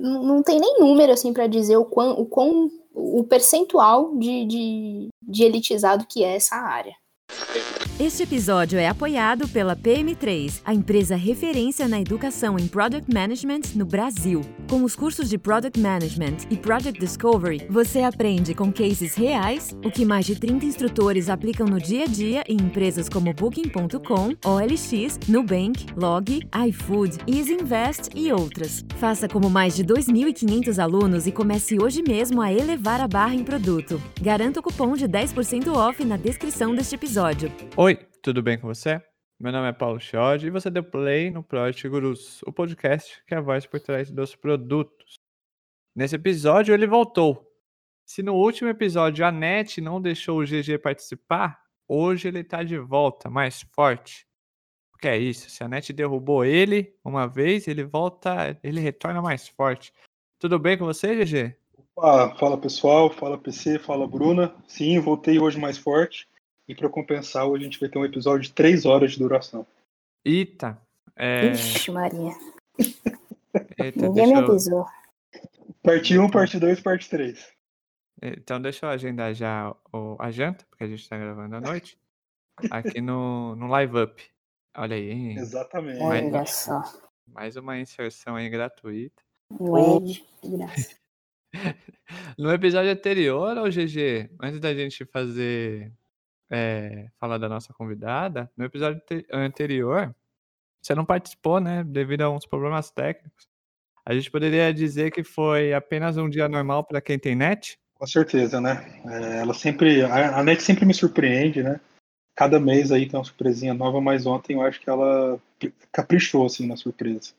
não tem nem número assim para dizer o quão, o quão o percentual de, de, de elitizado que é essa área. Este episódio é apoiado pela PM3, a empresa referência na educação em Product Management no Brasil. Com os cursos de Product Management e Project Discovery, você aprende com cases reais o que mais de 30 instrutores aplicam no dia a dia em empresas como Booking.com, OLX, Nubank, Log, iFood, Easy Invest e outras. Faça como mais de 2.500 alunos e comece hoje mesmo a elevar a barra em produto. Garanta o cupom de 10% off na descrição deste episódio. Oi, tudo bem com você? Meu nome é Paulo Chiodi e você deu play no Project Gurus, o podcast que é a voz por trás dos produtos. Nesse episódio ele voltou. Se no último episódio a NET não deixou o GG participar, hoje ele tá de volta, mais forte. O que é isso? Se a NET derrubou ele uma vez, ele volta, ele retorna mais forte. Tudo bem com você, GG? Opa, fala pessoal, fala PC, fala Bruna. Sim, voltei hoje mais forte. E para compensar, hoje a gente vai ter um episódio de três horas de duração. Eita. É... Ixi, Maria. Eita, Ninguém me avisou. Parte 1, parte 2, parte 3. Então deixa eu agendar já o, a janta, porque a gente está gravando à noite. Aqui no, no Live Up. Olha aí, hein? Exatamente. Olha só. Mais uma inserção aí gratuita. Wed, de graça. no episódio anterior ao GG, antes da gente fazer é, falar da nossa convidada, no episódio anterior, você não participou, né? Devido a uns problemas técnicos. A gente poderia dizer que foi apenas um dia normal para quem tem net? Com certeza, né? É, ela sempre, a, a, net sempre me surpreende, né? Cada mês aí tem uma surpresinha nova, mas ontem eu acho que ela caprichou assim na surpresa.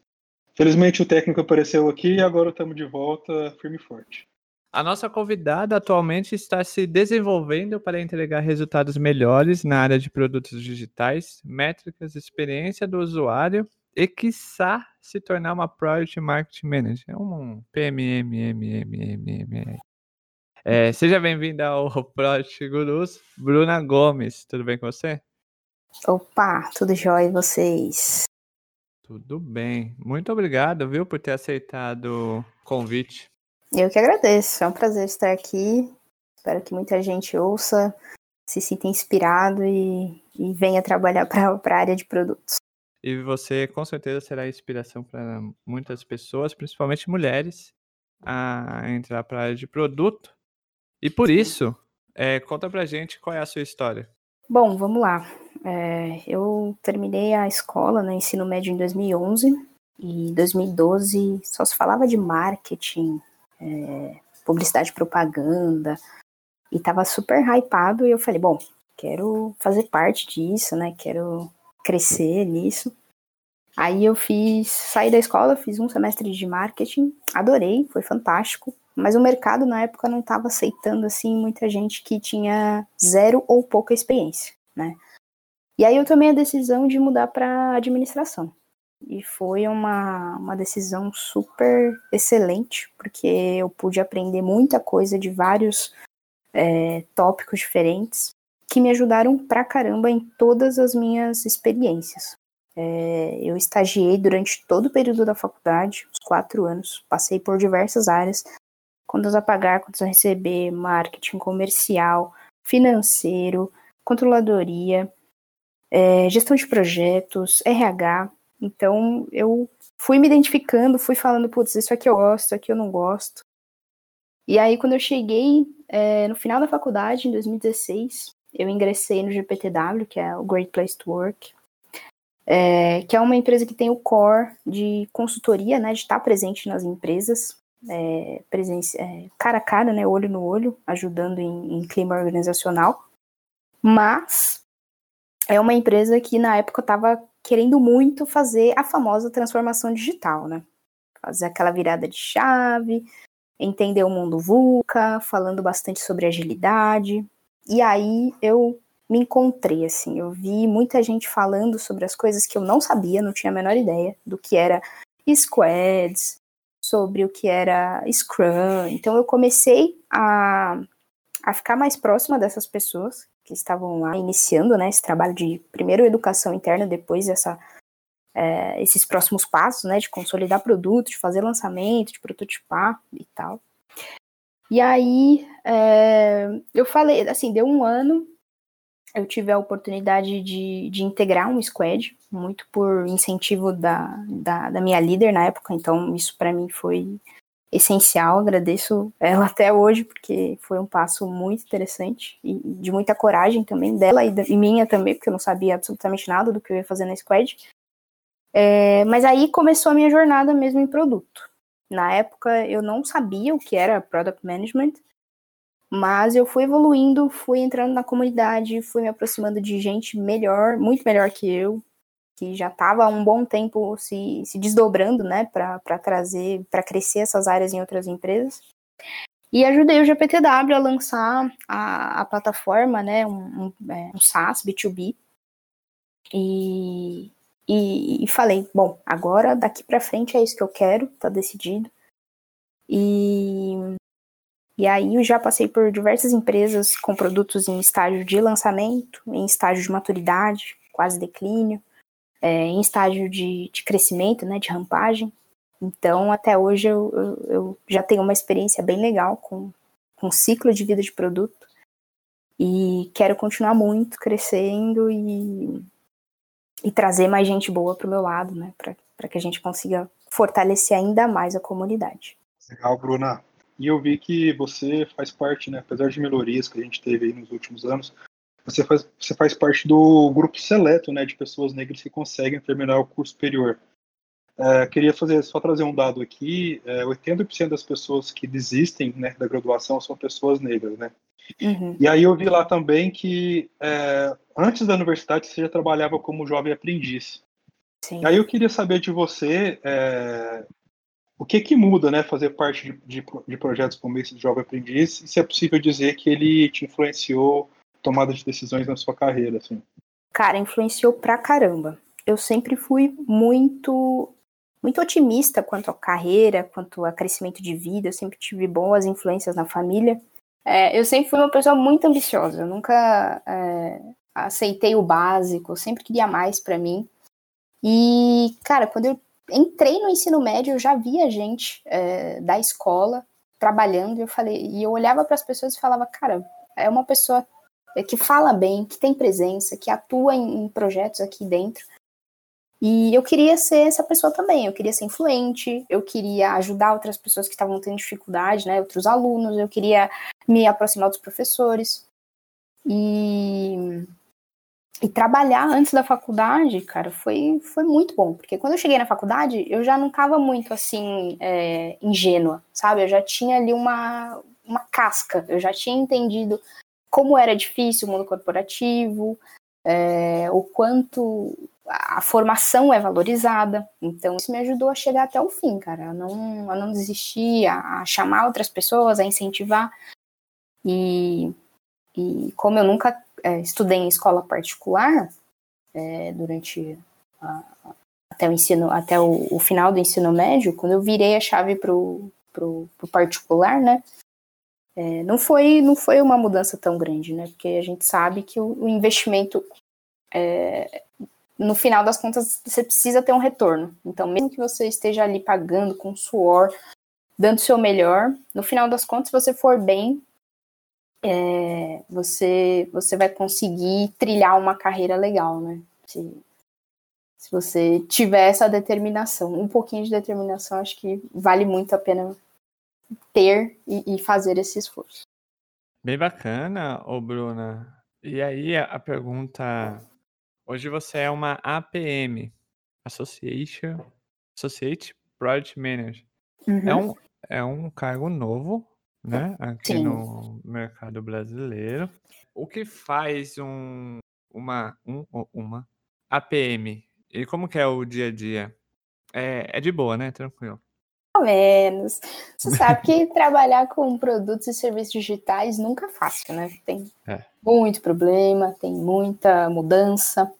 Felizmente o técnico apareceu aqui e agora estamos de volta firme e forte. A nossa convidada atualmente está se desenvolvendo para entregar resultados melhores na área de produtos digitais, métricas, experiência do usuário e, quiçá, se tornar uma Project Marketing Manager. Um PMMMMMM. É, seja bem-vinda ao Project Gurus, Bruna Gomes. Tudo bem com você? Opa, tudo jóia e vocês? Tudo bem. Muito obrigado, viu, por ter aceitado o convite. Eu que agradeço, é um prazer estar aqui. Espero que muita gente ouça, se sinta inspirado e, e venha trabalhar para a área de produtos. E você com certeza será inspiração para muitas pessoas, principalmente mulheres, a entrar para a área de produto. E por isso, é, conta pra gente qual é a sua história. Bom, vamos lá. É, eu terminei a escola, né, ensino médio em 2011, e em 2012 só se falava de marketing, é, publicidade propaganda, e tava super hypado, e eu falei, bom, quero fazer parte disso, né, quero crescer nisso. Aí eu fiz, saí da escola, fiz um semestre de marketing, adorei, foi fantástico, mas o mercado na época não estava aceitando assim muita gente que tinha zero ou pouca experiência, né? E aí eu tomei a decisão de mudar para administração. E foi uma, uma decisão super excelente, porque eu pude aprender muita coisa de vários é, tópicos diferentes que me ajudaram pra caramba em todas as minhas experiências. É, eu estagiei durante todo o período da faculdade, os quatro anos, passei por diversas áreas, contas a pagar, contas a receber, marketing comercial, financeiro, controladoria, é, gestão de projetos, RH, então eu fui me identificando, fui falando, putz, isso aqui eu gosto, isso aqui eu não gosto. E aí, quando eu cheguei é, no final da faculdade, em 2016, eu ingressei no GPTW, que é o Great Place to Work, é, que é uma empresa que tem o core de consultoria, né, de estar presente nas empresas, é, presença, cara a cara, né, olho no olho, ajudando em, em clima organizacional. Mas é uma empresa que na época estava querendo muito fazer a famosa transformação digital, né? Fazer aquela virada de chave, entender o mundo VUCA, falando bastante sobre agilidade. E aí eu me encontrei, assim, eu vi muita gente falando sobre as coisas que eu não sabia, não tinha a menor ideia do que era squads, sobre o que era Scrum. Então eu comecei a, a ficar mais próxima dessas pessoas que estavam lá iniciando, né, esse trabalho de primeiro educação interna, depois essa é, esses próximos passos, né, de consolidar produto, de fazer lançamento, de prototipar e tal. E aí, é, eu falei, assim, deu um ano, eu tive a oportunidade de, de integrar um squad, muito por incentivo da, da, da minha líder na época, então isso para mim foi essencial, agradeço ela até hoje, porque foi um passo muito interessante e de muita coragem também dela e, e minha também, porque eu não sabia absolutamente nada do que eu ia fazer na Squad. É, mas aí começou a minha jornada mesmo em produto. Na época eu não sabia o que era Product Management, mas eu fui evoluindo, fui entrando na comunidade, fui me aproximando de gente melhor, muito melhor que eu, que já estava há um bom tempo se, se desdobrando, né, para trazer, para crescer essas áreas em outras empresas. E ajudei o GPTW a lançar a, a plataforma, né, um, um, é, um SaaS B2B. E, e, e, falei, bom, agora daqui para frente é isso que eu quero, tá decidido. E, e aí eu já passei por diversas empresas com produtos em estágio de lançamento, em estágio de maturidade, quase declínio é, em estágio de, de, crescimento, né, de rampagem. Então, até hoje eu, eu, eu, já tenho uma experiência bem legal com, com ciclo de vida de produto e quero continuar muito crescendo e, e trazer mais gente boa para o meu lado, né, para que a gente consiga fortalecer ainda mais a comunidade. Legal, Bruna. E eu vi que você faz parte, né, apesar de melhorias que a gente teve nos últimos anos, você faz, você faz parte do grupo seleto né, de pessoas negras que conseguem terminar o curso superior. É, queria fazer só trazer um dado aqui: é, 80% das pessoas que desistem né, da graduação são pessoas negras, né? Uhum. E aí eu vi lá também que é, antes da universidade você já trabalhava como jovem aprendiz. Sim. E aí eu queria saber de você é, o que que muda, né, fazer parte de, de, de projetos como esse de jovem aprendiz, e se é possível dizer que ele te influenciou tomada de decisões na sua carreira, assim? Cara, influenciou pra caramba. Eu sempre fui muito muito otimista quanto à carreira, quanto a crescimento de vida, eu sempre tive boas influências na família. É, eu sempre fui uma pessoa muito ambiciosa, eu nunca é, aceitei o básico, eu sempre queria mais para mim. E, cara, quando eu entrei no ensino médio, eu já via gente é, da escola trabalhando, e eu falei, e eu olhava para as pessoas e falava, cara, é uma pessoa que fala bem, que tem presença, que atua em, em projetos aqui dentro. E eu queria ser essa pessoa também, eu queria ser influente, eu queria ajudar outras pessoas que estavam tendo dificuldade, né, outros alunos, eu queria me aproximar dos professores. E, e trabalhar antes da faculdade, cara, foi, foi muito bom, porque quando eu cheguei na faculdade, eu já não estava muito, assim, é, ingênua, sabe? Eu já tinha ali uma, uma casca, eu já tinha entendido como era difícil o mundo corporativo, é, o quanto a formação é valorizada. Então, isso me ajudou a chegar até o fim, cara, a não, a não desistir, a, chamar outras pessoas, a incentivar. E, e como eu nunca é, estudei em escola particular, é, durante a, até o ensino, até o, o, final do ensino médio, quando eu virei a chave pro, pro, pro particular, né, é, não, foi, não foi uma mudança tão grande, né? Porque a gente sabe que o, o investimento, é, no final das contas, você precisa ter um retorno. Então, mesmo que você esteja ali pagando com suor, dando o seu melhor, no final das contas, se você for bem, é, você, você vai conseguir trilhar uma carreira legal, né? Se, se você tiver essa determinação, um pouquinho de determinação, acho que vale muito a pena ter e, e fazer esse esforço. Bem bacana, ô Bruna. E aí a pergunta, hoje você é uma APM, Association, Associate Project Manager. É uhum. É, um, é um cargo novo, né, aqui Sim. no mercado brasileiro. O que faz um, uma, um, uma APM? E como que é o dia a dia? É, é de boa, né? Tranquilo menos. Você sabe que trabalhar com produtos e serviços digitais nunca é fácil, né? Tem é. muito problema, tem muita mudança.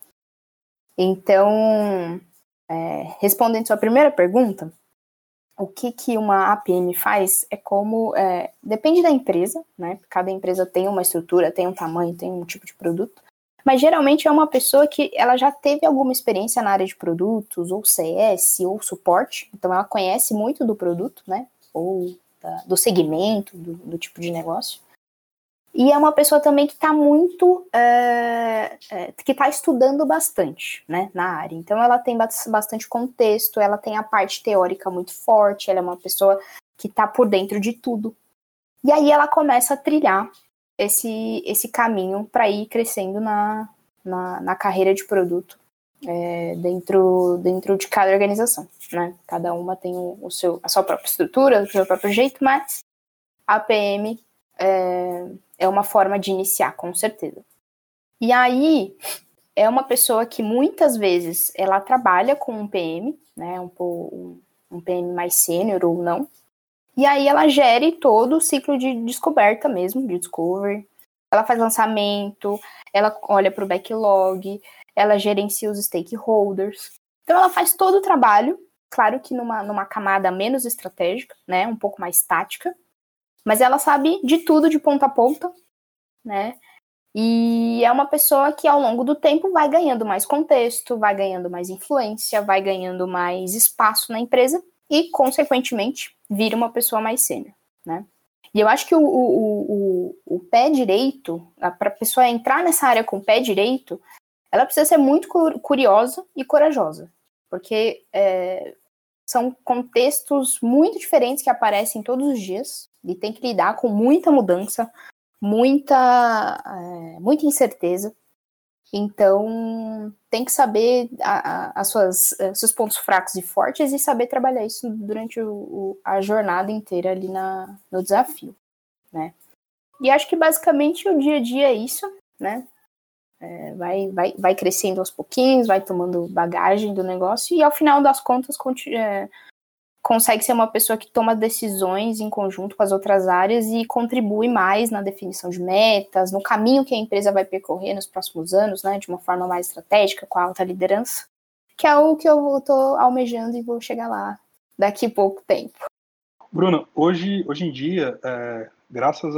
Então, é, respondendo sua primeira pergunta, o que, que uma APM faz é como. É, depende da empresa, né? Cada empresa tem uma estrutura, tem um tamanho, tem um tipo de produto. Mas geralmente é uma pessoa que ela já teve alguma experiência na área de produtos, ou CS, ou suporte, então ela conhece muito do produto, né? Ou da, do segmento, do, do, tipo de negócio. E é uma pessoa também que está muito. É, é, que está estudando bastante, né? Na área. Então ela tem bastante contexto, ela tem a parte teórica muito forte, ela é uma pessoa que está por dentro de tudo. E aí ela começa a trilhar esse, esse caminho para ir crescendo na, na, na, carreira de produto é, dentro, dentro de cada organização. Né? Cada uma tem o, o, seu, a sua própria estrutura, o seu próprio jeito, mas a PM é, é uma forma de iniciar, com certeza. E aí é uma pessoa que muitas vezes ela trabalha com um PM, né, um, um PM mais sênior ou não, e aí ela gere todo o ciclo de descoberta mesmo, de discovery. Ela faz lançamento, ela olha para o backlog, ela gerencia os stakeholders. Então ela faz todo o trabalho, claro que numa, numa camada menos estratégica, né, um pouco mais tática, mas ela sabe de tudo de ponta a ponta, né? E é uma pessoa que ao longo do tempo vai ganhando mais contexto, vai ganhando mais influência, vai ganhando mais espaço na empresa e, consequentemente, vira uma pessoa mais sênior, né? E eu acho que o, o, o, o pé direito, para a pessoa entrar nessa área com o pé direito, ela precisa ser muito curiosa e corajosa, porque é, são contextos muito diferentes que aparecem todos os dias e tem que lidar com muita mudança, muita, é, muita incerteza. Então, tem que saber a, a, as suas, a, seus pontos fracos e fortes e saber trabalhar isso durante o, o, a jornada inteira ali na, no desafio, né? E acho que basicamente o dia a dia é isso, né? É, vai, vai, vai crescendo aos pouquinhos, vai tomando bagagem do negócio e ao final das contas é, consegue ser uma pessoa que toma decisões em conjunto com as outras áreas e contribui mais na definição de metas, no caminho que a empresa vai percorrer nos próximos anos, né, de uma forma mais estratégica, com a alta liderança, que é o que eu estou almejando e vou chegar lá daqui a pouco tempo. Bruna, hoje, hoje em dia, é, graças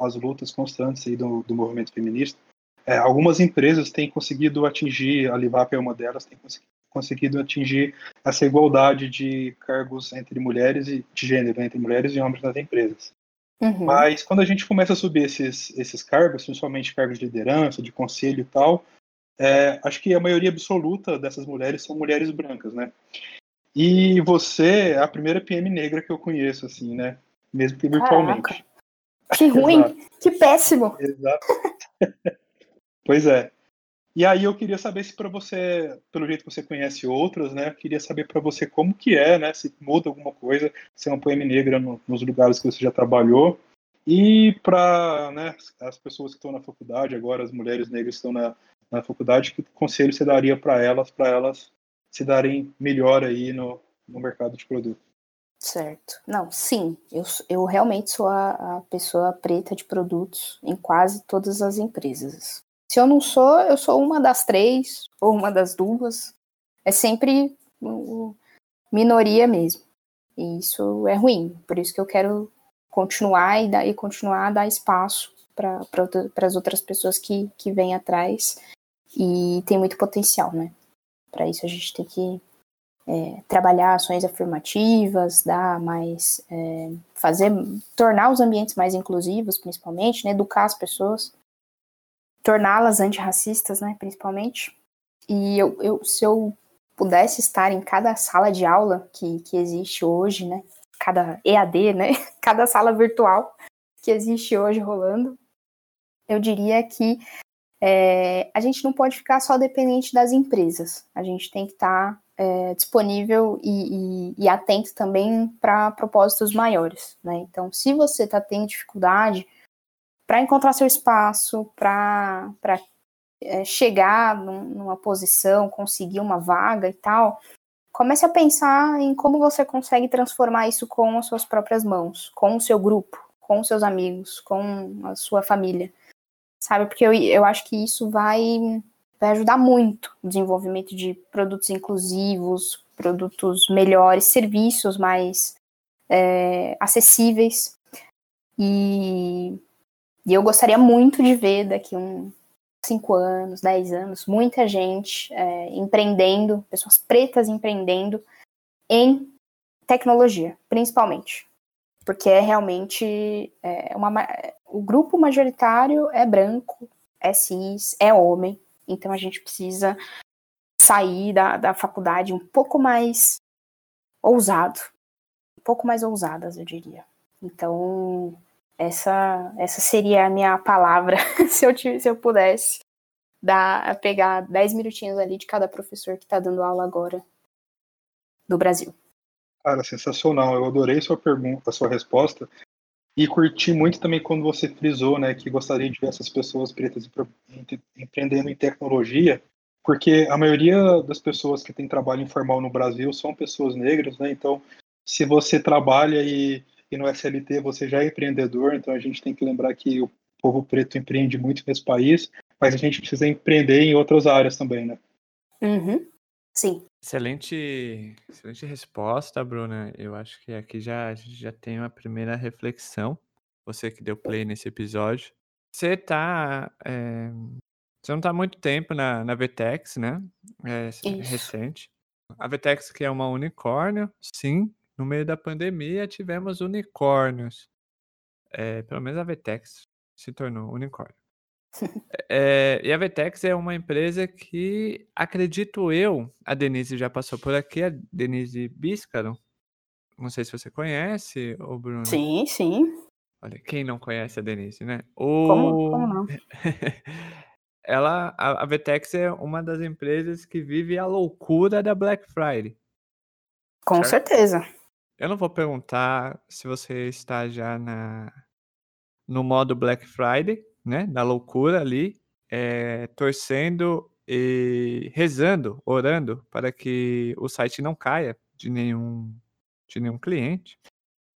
às lutas constantes do, do movimento feminista, é, algumas empresas têm conseguido atingir, a Livap é uma delas, tem conseguido conseguido atingir essa igualdade de cargos entre mulheres e de gênero entre mulheres e homens nas empresas. Uhum. Mas quando a gente começa a subir esses, esses cargos, principalmente cargos de liderança, de conselho e tal, é, acho que a maioria absoluta dessas mulheres são mulheres brancas, né? E você é a primeira PM negra que eu conheço, assim, né? Mesmo que virtualmente. Caraca. Que ruim, que péssimo. Exato. pois é. E aí eu queria saber se para você, pelo jeito que você conhece outras, né, queria saber para você como que é, né, se muda alguma coisa, se é uma poema negra no, nos lugares que você já trabalhou. E para né, as pessoas que estão na faculdade agora, as mulheres negras que estão na, na faculdade, que conselho você daria para elas, para elas se darem melhor aí no, no mercado de produto? Certo. Não, sim, eu, eu realmente sou a, a pessoa preta de produtos em quase todas as empresas. Se eu não sou, eu sou uma das três ou uma das duas. É sempre minoria mesmo. E isso é ruim. Por isso que eu quero continuar e, dar, e continuar a dar espaço para as outras pessoas que, que vêm atrás. E tem muito potencial, né? Para isso a gente tem que é, trabalhar ações afirmativas, dar mais, é, fazer, tornar os ambientes mais inclusivos, principalmente, né, educar as pessoas torná-las antirracistas, né, principalmente. E eu, eu, se eu pudesse estar em cada sala de aula que, que existe hoje, né, cada EAD, né, cada sala virtual que existe hoje rolando, eu diria que é, a gente não pode ficar só dependente das empresas. A gente tem que estar é, disponível e, e, e, atento também para propósitos maiores. Né? Então, se você está tendo dificuldade para encontrar seu espaço, para é, chegar num, numa posição, conseguir uma vaga e tal, comece a pensar em como você consegue transformar isso com as suas próprias mãos, com o seu grupo, com os seus amigos, com a sua família. Sabe? Porque eu, eu acho que isso vai, vai ajudar muito o desenvolvimento de produtos inclusivos, produtos melhores, serviços mais é, acessíveis. E e eu gostaria muito de ver daqui um, 5 anos, 10 anos, muita gente é, empreendendo, pessoas pretas empreendendo em tecnologia, principalmente. Porque é realmente é uma, o grupo majoritário é branco, é cis, é homem, então a gente precisa sair da, da faculdade um pouco mais ousado, um pouco mais ousadas, eu diria. Então, essa, essa seria a minha palavra, se eu, se eu pudesse dar, pegar 10 minutinhos ali de cada professor que está dando aula agora no Brasil. Cara, sensacional. Eu adorei sua pergunta, sua resposta. E curti muito também quando você frisou, né, que gostaria de ver essas pessoas pretas empreendendo em tecnologia, porque a maioria das pessoas que têm trabalho informal no Brasil são pessoas negras, né? Então, se você trabalha e e no SLT você já é empreendedor, então a gente tem que lembrar que o povo preto empreende muito nesse país, mas a gente precisa empreender em outras áreas também, né? Uhum. Sim. Excelente, excelente resposta, Bruna. Eu acho que aqui já, já tem uma primeira reflexão. Você que deu play nesse episódio. Você tá. É, você não tá há muito tempo na, na Vtex, né? É, recente. A Vtex que é uma unicórnio, sim, no meio da pandemia, tivemos unicórnios. É, pelo menos a Vetex se tornou unicórnio. é, e a Vetex é uma empresa que, acredito eu, a Denise já passou por aqui, a Denise Bíscaro. Não sei se você conhece, o Bruno. Sim, sim. Olha, quem não conhece a Denise, né? O... Como, como não? Ela, a, a Vetex é uma das empresas que vive a loucura da Black Friday. Com certo? certeza. Eu não vou perguntar se você está já na no modo Black Friday, né? Da loucura ali, é, torcendo e rezando, orando para que o site não caia de nenhum de nenhum cliente.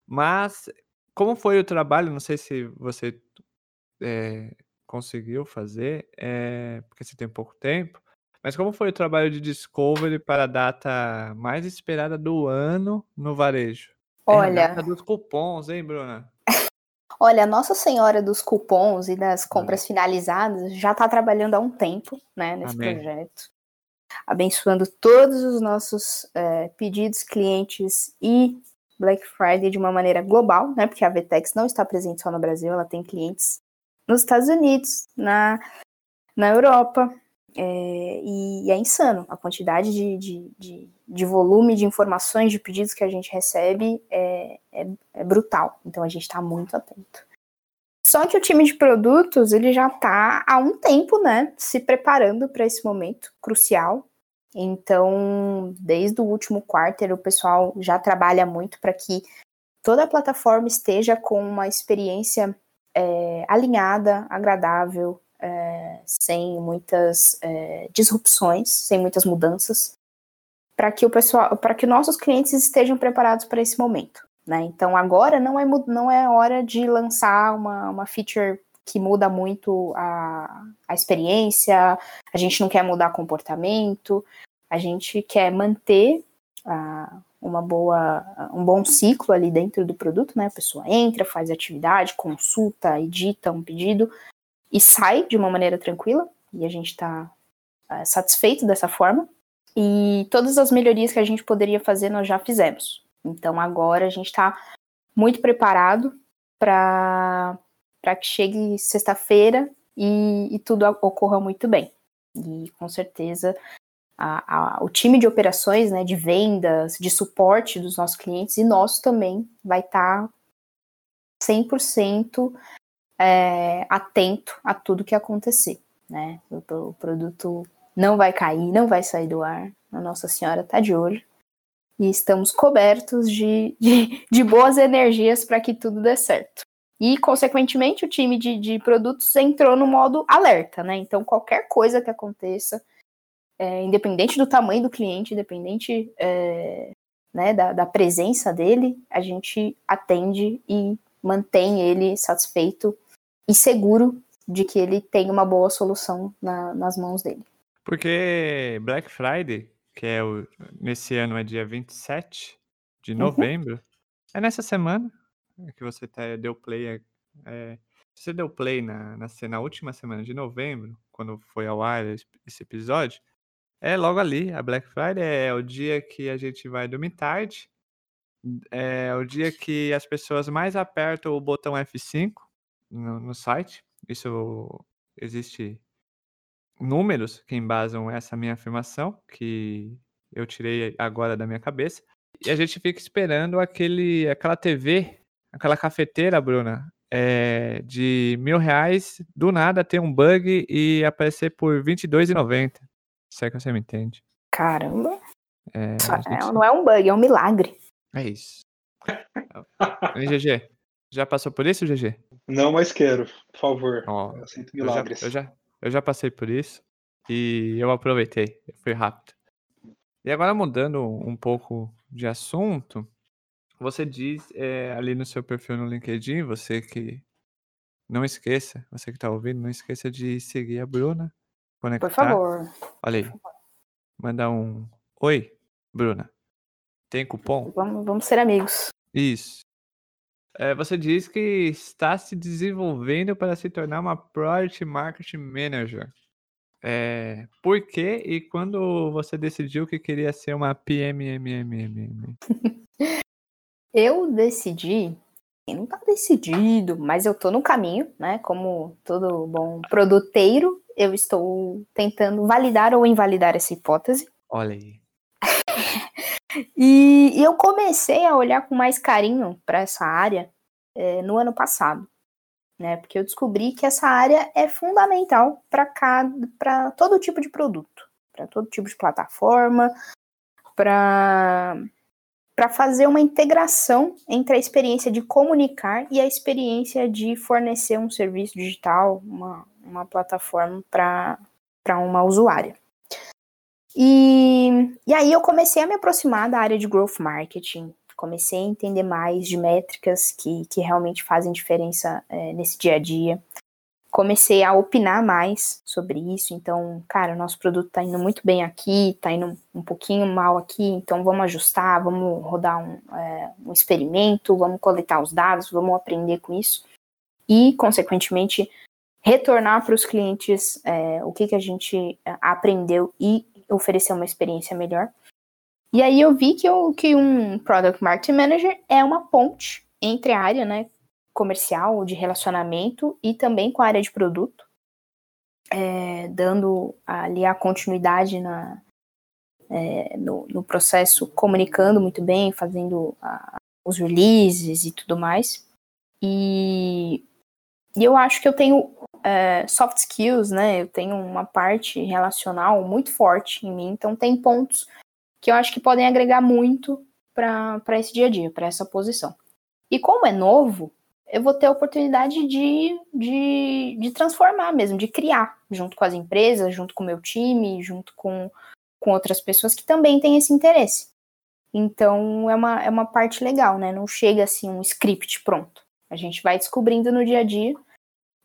Mas como foi o trabalho? Não sei se você é, conseguiu fazer, é, porque você tem pouco tempo. Mas como foi o trabalho de discovery para a data mais esperada do ano no varejo? Olha. É a data dos cupons, hein, Bruna? Olha, a Nossa Senhora dos cupons e das compras finalizadas já está trabalhando há um tempo, né, nesse Amém. projeto, abençoando todos os nossos é, pedidos, clientes e Black Friday de uma maneira global, né, porque a Vtex não está presente só no Brasil, ela tem clientes nos Estados Unidos, na, na Europa, é, e, e, é insano a quantidade de, de, de, de, volume de informações, de pedidos que a gente recebe é, é, é brutal. Então a gente está muito atento. Só que o time de produtos ele já está há um tempo, né, se preparando para esse momento crucial. Então, desde o último quarter, o pessoal já trabalha muito para que toda a plataforma esteja com uma experiência é, alinhada, agradável, é, sem muitas é, disrupções, sem muitas mudanças, para que o pessoal, para que nossos clientes estejam preparados para esse momento. Né? Então agora não é, não é hora de lançar uma, uma feature que muda muito a, a experiência, a gente não quer mudar comportamento, a gente quer manter a, uma boa, um bom ciclo ali dentro do produto, né? A pessoa entra, faz atividade, consulta, edita um pedido, e sai de uma maneira tranquila, e a gente está é, satisfeito dessa forma. E todas as melhorias que a gente poderia fazer, nós já fizemos. Então agora a gente está muito preparado para que chegue sexta-feira e, e, tudo ocorra muito bem. E com certeza a, a, o time de operações, né, de vendas, de suporte dos nossos clientes e nosso também vai estar tá 100% é, atento a tudo que acontecer, né? O, o, produto não vai cair, não vai sair do ar. A Nossa Senhora está de olho e estamos cobertos de, de, de boas energias para que tudo dê certo. E, consequentemente, o time de, de, produtos entrou no modo alerta, né? Então, qualquer coisa que aconteça, é, independente do tamanho do cliente, independente é, né, da, da, presença dele, a gente atende e mantém ele satisfeito e seguro de que ele tem uma boa solução na, nas mãos dele. Porque Black Friday, que é o, nesse ano é dia 27 de uhum. novembro, uhum. é nessa semana que você tá, deu play. É, você deu play na, na, na última semana de novembro, quando foi ao ar esse episódio, é logo ali, a Black Friday é o dia que a gente vai dormir tarde, é o dia que as pessoas mais apertam o botão F5 no, no site. Isso existe números que embasam essa minha afirmação, que eu tirei agora da minha cabeça. E a gente fica esperando aquele, aquela TV, aquela cafeteira, Bruna, é, de mil reais, do nada ter um bug e aparecer por R$22,90. Se é que você me entende. Caramba. É, gente... Não é um bug, é um milagre. É isso. e GG, já passou por isso, GG? Não, mas quero, por favor. Oh, eu sinto milagres. Eu já, eu já, eu já passei por isso e eu aproveitei, foi rápido. E agora mudando um pouco de assunto, você diz é, ali no seu perfil no LinkedIn, você que não esqueça, você que está ouvindo, não esqueça de seguir a Bruna, conectar. Por favor. Olha aí, mandar um oi, Bruna. Tem cupom? Vamos, vamos ser amigos. Isso. É, você diz que está se desenvolvendo para se tornar uma Project Marketing Manager. É, por quê e quando você decidiu que queria ser uma PMMMM? eu decidi, não está decidido, mas eu estou no caminho, né? Como todo bom produteiro, eu estou tentando validar ou invalidar essa hipótese. Olha aí. e, eu comecei a olhar com mais carinho para essa área é, no ano passado né? Porque eu descobri que essa área é fundamental para para todo tipo de produto, para todo tipo de plataforma, para para fazer uma integração entre a experiência de comunicar e a experiência de fornecer um serviço digital, uma, uma plataforma para uma usuária. E, e aí eu comecei a me aproximar da área de growth marketing, comecei a entender mais de métricas que, que realmente fazem diferença é, nesse dia a dia. Comecei a opinar mais sobre isso, então, cara, nosso produto tá indo muito bem aqui, tá indo um pouquinho mal aqui, então vamos ajustar, vamos rodar um, é, um experimento, vamos coletar os dados, vamos aprender com isso. E, consequentemente, retornar para os clientes é, o que, que a gente é, aprendeu e oferecer uma experiência melhor. E aí eu vi que, eu, que um Product Marketing Manager é uma ponte entre a área né, comercial, de relacionamento e também com a área de produto, é, dando ali a continuidade na, é, no, no, processo, comunicando muito bem, fazendo a, os releases e tudo mais. E, e eu acho que eu tenho é, soft skills, né? Eu tenho uma parte relacional muito forte em mim, então tem pontos que eu acho que podem agregar muito para esse dia a dia, para essa posição. E como é novo, eu vou ter a oportunidade de, de, de transformar mesmo, de criar, junto com as empresas, junto com o meu time, junto com, com outras pessoas que também têm esse interesse. Então é uma, é uma parte legal, né? Não chega assim um script pronto. A gente vai descobrindo no dia a dia,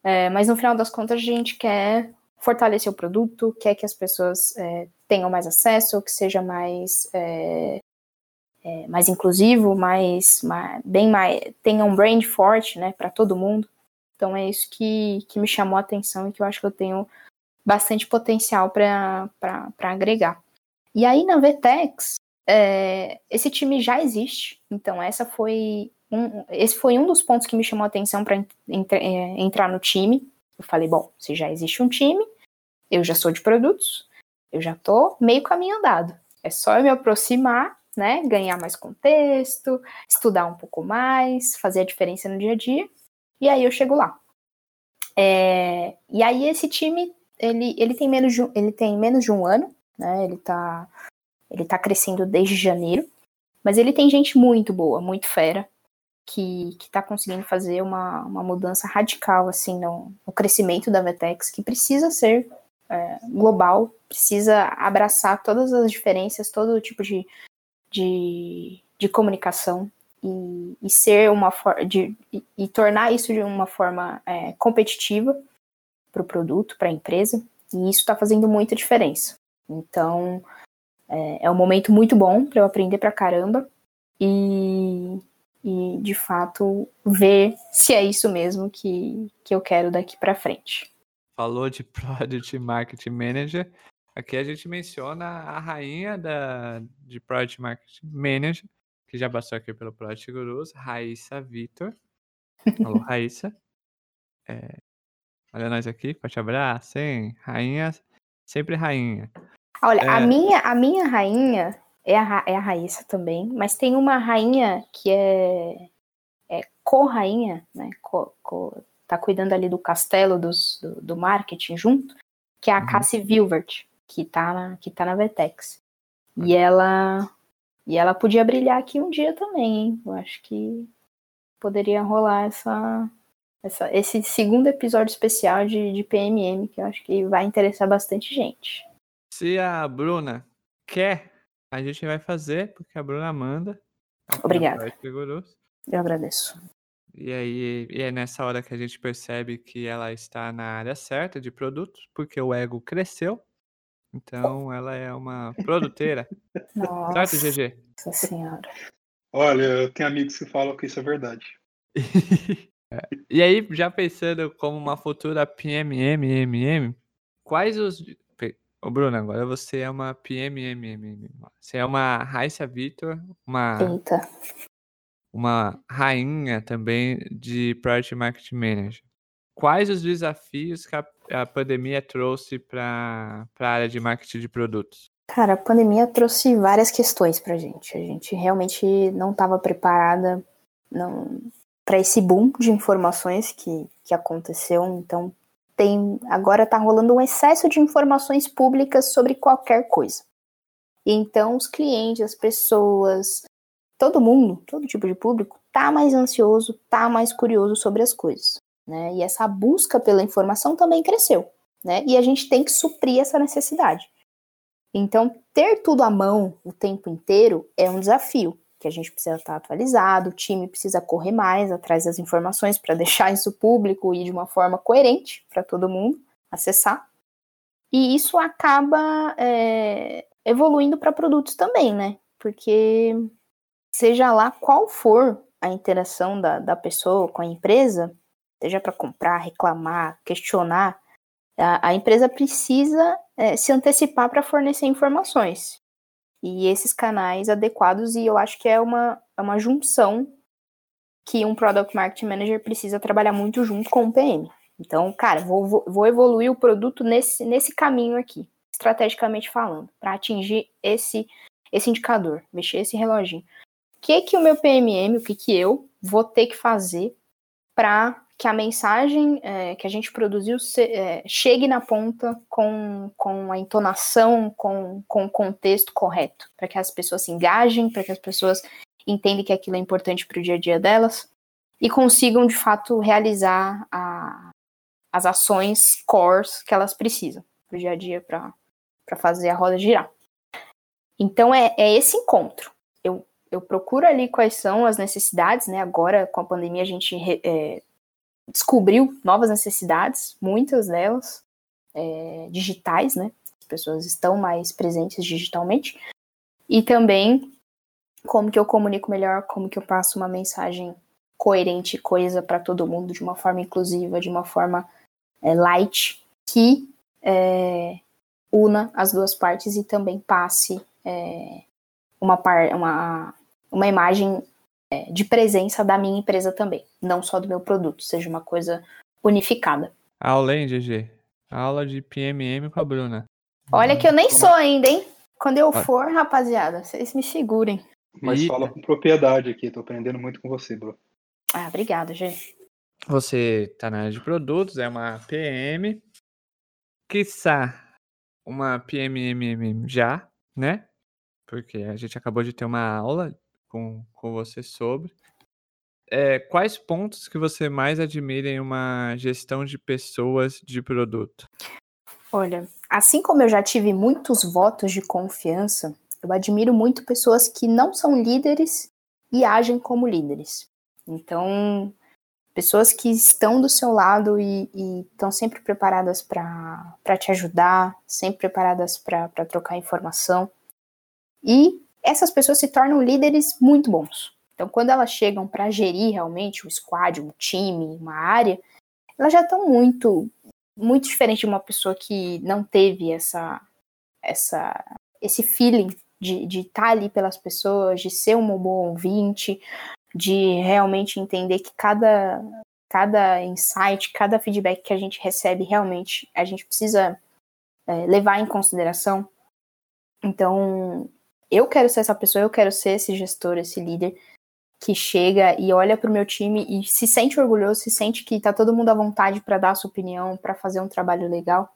é, mas no final das contas a gente quer fortalecer o produto, quer que as pessoas é, tenham mais acesso, que seja mais, é, é, mais inclusivo, mais, mais, bem mais, tenha um brand forte, né, para todo mundo. Então é isso que, que me chamou a atenção e que eu acho que eu tenho bastante potencial para agregar. E aí na Vtex, é, esse time já existe, então essa foi um, esse foi um dos pontos que me chamou a atenção para é, entrar no time. Eu falei, bom, se já existe um time, eu já sou de produtos, eu já tô meio caminho andado. É só eu me aproximar, né? Ganhar mais contexto, estudar um pouco mais, fazer a diferença no dia a dia. E aí eu chego lá. É, e aí esse time, ele, ele, tem menos de, ele tem menos de um ano, né? Ele tá, ele tá crescendo desde janeiro. Mas ele tem gente muito boa, muito fera, que, que tá conseguindo fazer uma, uma mudança radical, assim, no, no crescimento da Vetex, que precisa ser é, global, precisa abraçar todas as diferenças, todo tipo de, de, de comunicação e, e, ser uma de e, e, tornar isso de uma forma é, competitiva para o produto, para a empresa, e isso está fazendo muita diferença. Então é, é um momento muito bom para eu aprender para caramba e, e de fato ver se é isso mesmo que, que eu quero daqui para frente. falou de Product Marketing Manager, aqui a gente menciona a rainha da, de Product Marketing Manager, que já passou aqui pelo Product Gurus, Raíssa Vitor. Alô, Raíssa. É, olha nós aqui, forte abraço, hein? Rainha, sempre rainha. Olha, É. a, minha, a minha rainha é a, é a Raíssa também, mas tem uma rainha que é, é co-rainha, né? Co, co- tá cuidando ali do castelo dos, do, do marketing junto, que é a Uhum. Cassie Vilvert, que tá na, que tá na Vetex. E ela, e ela podia brilhar aqui um dia também, hein? Eu acho que poderia rolar essa, essa, esse segundo episódio especial de, de PMM, que eu acho que vai interessar bastante gente. Se a Bruna quer, a gente vai fazer, porque a Bruna manda. Obrigada. Gurus. Eu agradeço. E aí e é nessa hora que a gente percebe que ela está na área certa de produtos, porque o ego cresceu. Então ela é uma produteira. Nossa certo, GG? senhora. Olha, eu tenho amigos que falam que isso é verdade. É. E aí, já pensando como uma futura PMMMM, quais os. Ô, Bruno, agora você é uma PMMMM. Você é uma Raíssa Vitor, uma, Eita. uma rainha também de Project Marketing Manager. Quais os desafios que a, a pandemia trouxe para a área de marketing de produtos? Cara, a pandemia trouxe várias questões pra gente. A gente realmente não estava preparada para esse boom de informações que, que aconteceu. Então, tem agora tá rolando um excesso de informações públicas sobre qualquer coisa. E então, os clientes, as pessoas, todo mundo, todo tipo de público, tá mais ansioso, tá mais curioso sobre as coisas. Né? E essa busca pela informação também cresceu. Né? E a gente tem que suprir essa necessidade. Então, ter tudo à mão o tempo inteiro é um desafio, que a gente precisa estar atualizado, o time precisa correr mais atrás das informações para deixar isso público e de uma forma coerente para todo mundo acessar. E isso acaba é, evoluindo para produtos também, né? Porque seja lá qual for a interação da, da pessoa com a empresa, seja para comprar, reclamar, questionar, a, a empresa precisa é, se antecipar para fornecer informações. E esses canais adequados, e eu acho que é uma, é uma junção que um Product Marketing Manager precisa trabalhar muito junto com o PM. Então, cara, vou, vou, evoluir o produto nesse, nesse caminho aqui, estrategicamente falando, para atingir esse, esse indicador, mexer esse reloginho. O que que o meu PMM, o que que eu vou ter que fazer para que a mensagem é, que a gente produziu se, é, chegue na ponta com, com a entonação, com, com o contexto correto, para que as pessoas se engajem, para que as pessoas entendam que aquilo é importante para o dia a dia delas e consigam de fato realizar a, as ações cores que elas precisam para o dia a dia para fazer a roda girar. Então é, é esse encontro. Eu, eu procuro ali quais são as necessidades, né? Agora com a pandemia a gente é, descobriu novas necessidades, muitas delas é, digitais, né? As pessoas estão mais presentes digitalmente. E também como que eu comunico melhor, como que eu passo uma mensagem coerente coesa para todo mundo, de uma forma inclusiva, de uma forma é, light, que é, una as duas partes e também passe é, uma, par, uma, uma imagem de presença da minha empresa também, não só do meu produto, seja uma coisa unificada. Aula, hein, GG? Aula de PMM com a Bruna. Olha que eu nem sou ainda, hein? Quando eu for, rapaziada, vocês me segurem. Mas E- fala com propriedade aqui, tô aprendendo muito com você, bro. Ah, obrigada, gente. Você tá na área de produtos, é uma PM. Quiçá uma PMMM já, né? Porque a gente acabou de ter uma aula com, com você sobre. É, quais pontos que você mais admira em uma gestão de pessoas de produto? Olha, assim como eu já tive muitos votos de confiança, eu admiro muito pessoas que não são líderes e agem como líderes. Então, pessoas que estão do seu lado e, e estão sempre preparadas para te ajudar, sempre preparadas para trocar informação. E essas pessoas se tornam líderes muito bons. Então, quando elas chegam para gerir realmente um squad, um time, uma área, elas já estão muito muito diferente de uma pessoa que não teve essa, essa esse feeling de estar de tá ali pelas pessoas, de ser um bom ouvinte, de realmente entender que cada, cada insight, cada feedback que a gente recebe, realmente a gente precisa é, levar em consideração. Então, eu quero ser essa pessoa, eu quero ser esse gestor, esse líder que chega e olha para o meu time e se sente orgulhoso, se sente que está todo mundo à vontade para dar a sua opinião, para fazer um trabalho legal.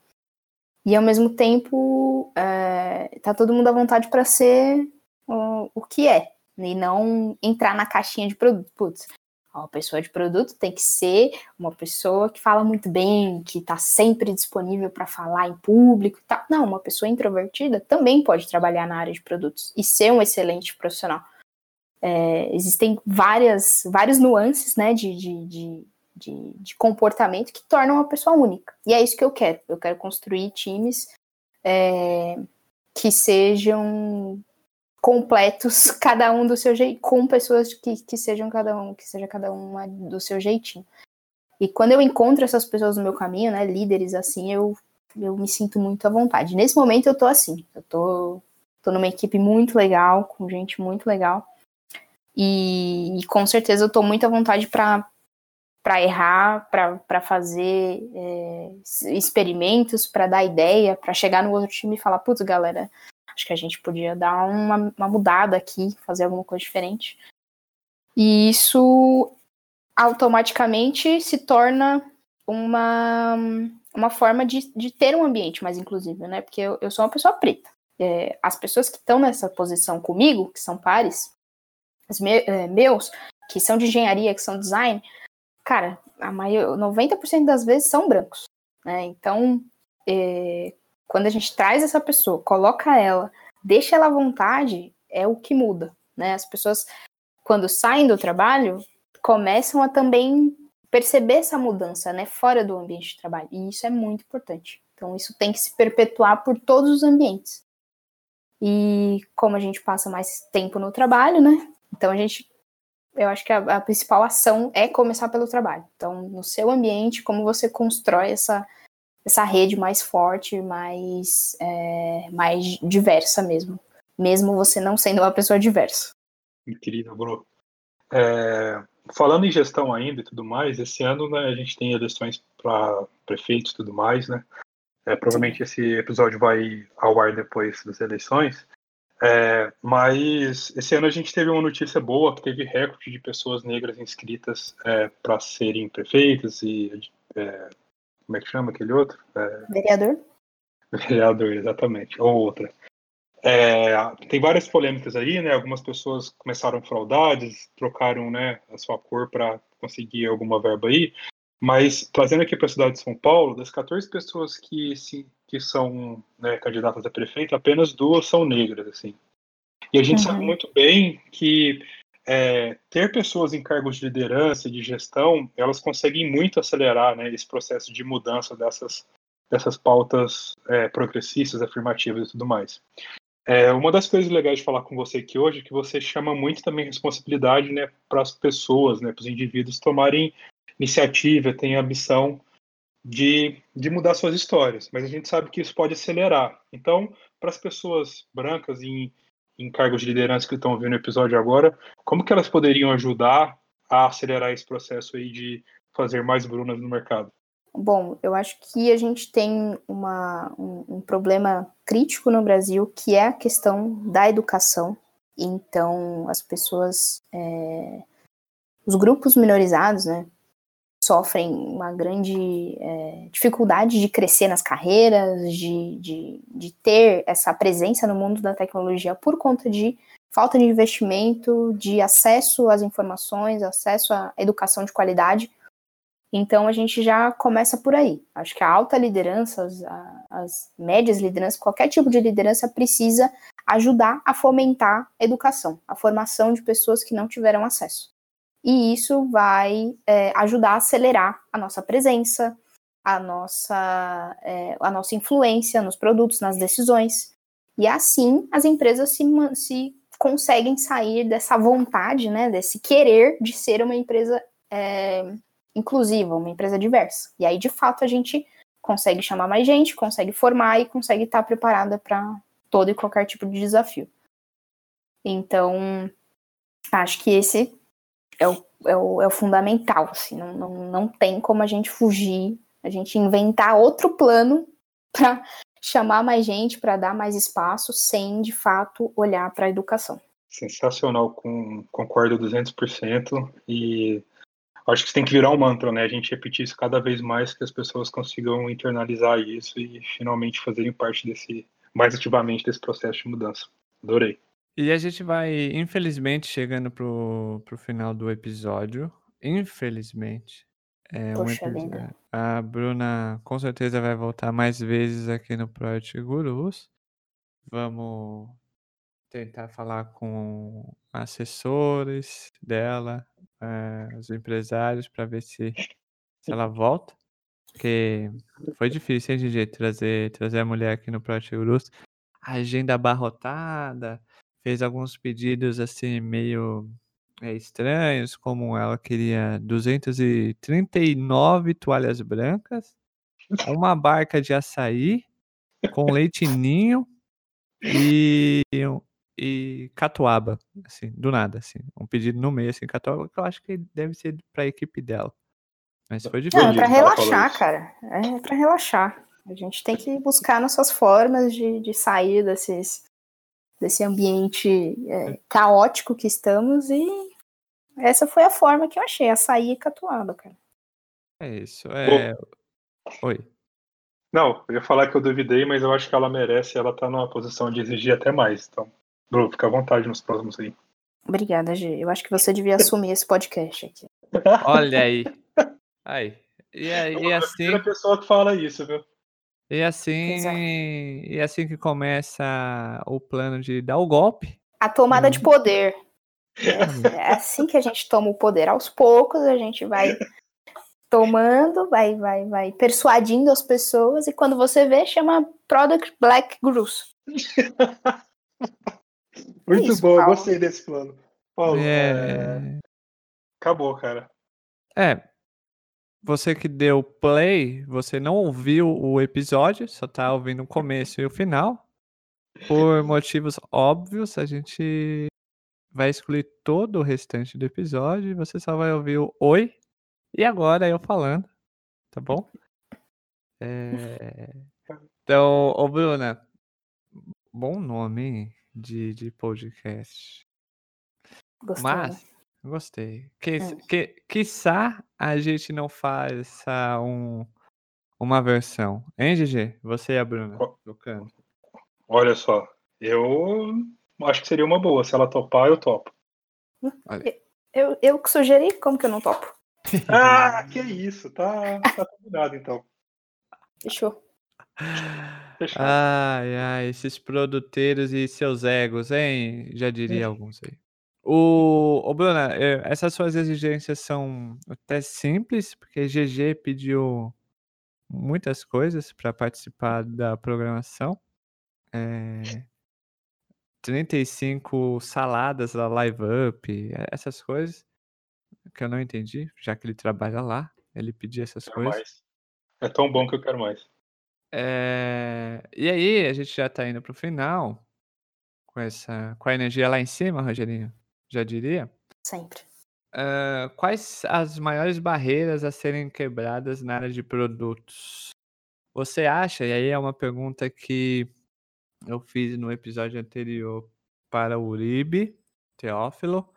E ao mesmo tempo, é, tá todo mundo à vontade para ser o, o que é, e não entrar na caixinha de produto. Putz, uma pessoa de produto tem que ser uma pessoa que fala muito bem, que está sempre disponível para falar em público e tal. Não, uma pessoa introvertida também pode trabalhar na área de produtos e ser um excelente profissional. É, existem várias, várias nuances né, de, de, de, de, de comportamento que tornam uma pessoa única. E é isso que eu quero. Eu quero construir times é, que sejam completos, cada um do seu jeito, com pessoas que, que sejam cada um, que seja cada uma do seu jeitinho. E quando eu encontro essas pessoas no meu caminho, né, líderes assim, eu, eu me sinto muito à vontade. Nesse momento eu tô assim, eu tô, tô numa equipe muito legal, com gente muito legal. E, e com certeza eu tô muito à vontade para para errar, para fazer é, experimentos, para dar ideia, para chegar no outro time e falar, putz, galera, acho que a gente podia dar uma, uma mudada aqui, fazer alguma coisa diferente. E isso automaticamente se torna uma, uma forma de, de ter um ambiente mais inclusivo, né? Porque eu, eu sou uma pessoa preta. É, as pessoas que estão nessa posição comigo, que são pares, me, é, meus, que são de engenharia, que são design, cara, a maior, 90% das vezes são brancos, né? Então, é, quando a gente traz essa pessoa, coloca ela, deixa ela à vontade, é o que muda, né? As pessoas, quando saem do trabalho, começam a também perceber essa mudança, né, fora do ambiente de trabalho. E isso é muito importante. Então, isso tem que se perpetuar por todos os ambientes. E como a gente passa mais tempo no trabalho, né? Então a gente eu acho que a, a, principal ação é começar pelo trabalho. Então, no seu ambiente, como você constrói essa, essa rede mais forte, mais, é, mais diversa mesmo. Mesmo você não sendo uma pessoa diversa. Incrível, Bruno. É, falando em gestão ainda e tudo mais, esse ano né, a gente tem eleições para prefeitos e tudo mais, né? É, provavelmente Sim. esse episódio vai ao ar depois das eleições. É, mas esse ano a gente teve uma notícia boa, que teve recorde de pessoas negras inscritas é, para serem prefeitas e é, como é que chama aquele outro? É, vereador. Vereador, exatamente, ou outra. É, tem várias polêmicas aí, né? Algumas pessoas começaram fraudades, trocaram né, a sua cor para conseguir alguma verba aí. Mas trazendo aqui para a cidade de São Paulo, das 14 pessoas que, se, que são né, candidatas a prefeito, apenas duas são negras, assim. E a gente uhum. sabe muito bem que é, ter pessoas em cargos de liderança e de gestão, elas conseguem muito acelerar né, esse processo de mudança dessas, dessas pautas é, progressistas, afirmativas e tudo mais. É, uma das coisas legais de falar com você aqui hoje é que você chama muito também responsabilidade né, para as pessoas, né, para os indivíduos tomarem iniciativa, tem a ambição de, de mudar suas histórias, mas a gente sabe que isso pode acelerar. Então, para as pessoas brancas em, em cargos de liderança que estão vendo o episódio agora, como que elas poderiam ajudar a acelerar esse processo aí de fazer mais Brunas no mercado? Bom, eu acho que a gente tem uma, um, um, problema crítico no Brasil, que é a questão da educação. Então, as pessoas, é, os grupos minorizados, né, sofrem uma grande é, dificuldade de crescer nas carreiras, de, de, de ter essa presença no mundo da tecnologia por conta de falta de investimento, de acesso às informações, acesso à educação de qualidade. Então a gente já começa por aí. Acho que a alta liderança, as, as médias lideranças, qualquer tipo de liderança precisa ajudar a fomentar a educação, a formação de pessoas que não tiveram acesso e isso vai é, ajudar a acelerar a nossa presença, a nossa, é, a nossa influência nos produtos, nas decisões. E assim as empresas se, se conseguem sair dessa vontade, né, desse querer de ser uma empresa é, inclusiva, uma empresa diversa. E aí, de fato, a gente consegue chamar mais gente, consegue formar e consegue estar preparada para todo e qualquer tipo de desafio. Então, acho que esse é o, é o, é o fundamental, assim, não, não, não tem como a gente fugir, a gente inventar outro plano para chamar mais gente, para dar mais espaço, sem de fato olhar para a educação. Sensacional, com, concordo 200% e acho que isso tem que virar um mantra, né? A gente repetir isso cada vez mais, que as pessoas consigam internalizar isso e finalmente fazerem parte desse, mais ativamente desse processo de mudança. Adorei. E a gente vai, infelizmente, chegando pro, pro final do episódio. Infelizmente. É um Poxa episódio. vida. A Bruna com certeza vai voltar mais vezes aqui no Project Gurus. Vamos tentar falar com assessores dela, eh, os empresários, para ver se, se ela volta. Porque foi difícil, hein, Gigi, trazer, trazer a mulher aqui no Project Gurus. Agenda abarrotada, fez alguns pedidos assim meio é, estranhos, como ela queria 239 toalhas brancas, uma barca de açaí com leite ninho e, e catuaba, assim, do nada, assim, um pedido no meio, assim, catuaba, que eu acho que deve ser para a equipe dela. Mas foi Não, é difícil. para relaxar, cara. É para relaxar. A gente tem que buscar nossas formas de, de sair desses, desse ambiente é, caótico que estamos e essa foi a forma que eu achei, açaí e catuaba, cara. É isso. É... Oi. Não, eu ia falar que eu duvidei, mas eu acho que ela merece, ela tá numa posição de exigir até mais. Então, Bruno, fica à vontade nos próximos aí. Obrigada, G. Eu acho que você devia assumir esse podcast aqui. Olha aí. Aí. E, É e é a assim, primeira pessoa que fala isso, viu? E assim, e assim que começa o plano de dar o golpe. A tomada de poder. É, é assim que a gente toma o poder. Aos poucos a gente vai tomando, vai, vai, vai persuadindo as pessoas e quando você vê, chama Product Black Gurus. Muito isso, bom, eu Paulo. gostei desse plano. Paulo, é, É, acabou, cara. é, você que deu play, você não ouviu o episódio, só tá ouvindo o começo e o final. Por motivos óbvios, a gente vai excluir todo o restante do episódio e você só vai ouvir o oi e agora eu falando, tá bom? É, Então, ô Bruna, bom nome de, de podcast. Gostou, né? Gostei. Que, Hum. que, quiçá a gente não faça um, uma versão. Hein, GG? Você e a Bruna, tocando. Olha só, eu acho que seria uma boa. Se ela topar, eu topo. Eu, eu que sugeri, como que eu não topo? Ah, que isso, tá, tá combinado então. Fechou. Fechado. Ai, ai, esses produteiros e seus egos, hein? Já diria alguns aí. O, ô, Bruna, eh, essas suas exigências são até simples, porque GG pediu muitas coisas para participar da programação. É, 35 saladas da Live Up, eh, essas coisas que eu não entendi, já que ele trabalha lá, ele pediu essas Quero coisas. mais. É tão bom que eu quero mais. É, E aí, a gente já tá indo pro final, com essa, com a energia lá em cima, Rogerinho, já diria. Sempre. Ah, quais as maiores barreiras a serem quebradas na área de produtos? Você acha, e aí é uma pergunta que eu fiz no episódio anterior para o Uribe Teófilo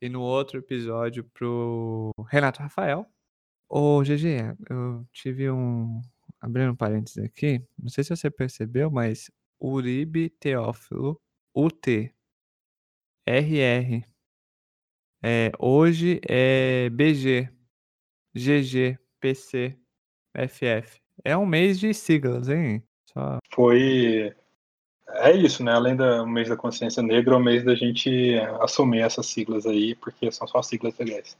e no outro episódio pro Renato Rafael. Ô, GG, eu tive um. Abrindo um parênteses aqui, não sei se você percebeu, mas Uribe Teófilo, UT, RR, é, hoje é BG, GG, PC, FF. É um mês de siglas, hein? Só Foi. É isso, né? Além do mês da consciência negra, é o mês da gente assumir essas siglas aí, porque são só siglas legais.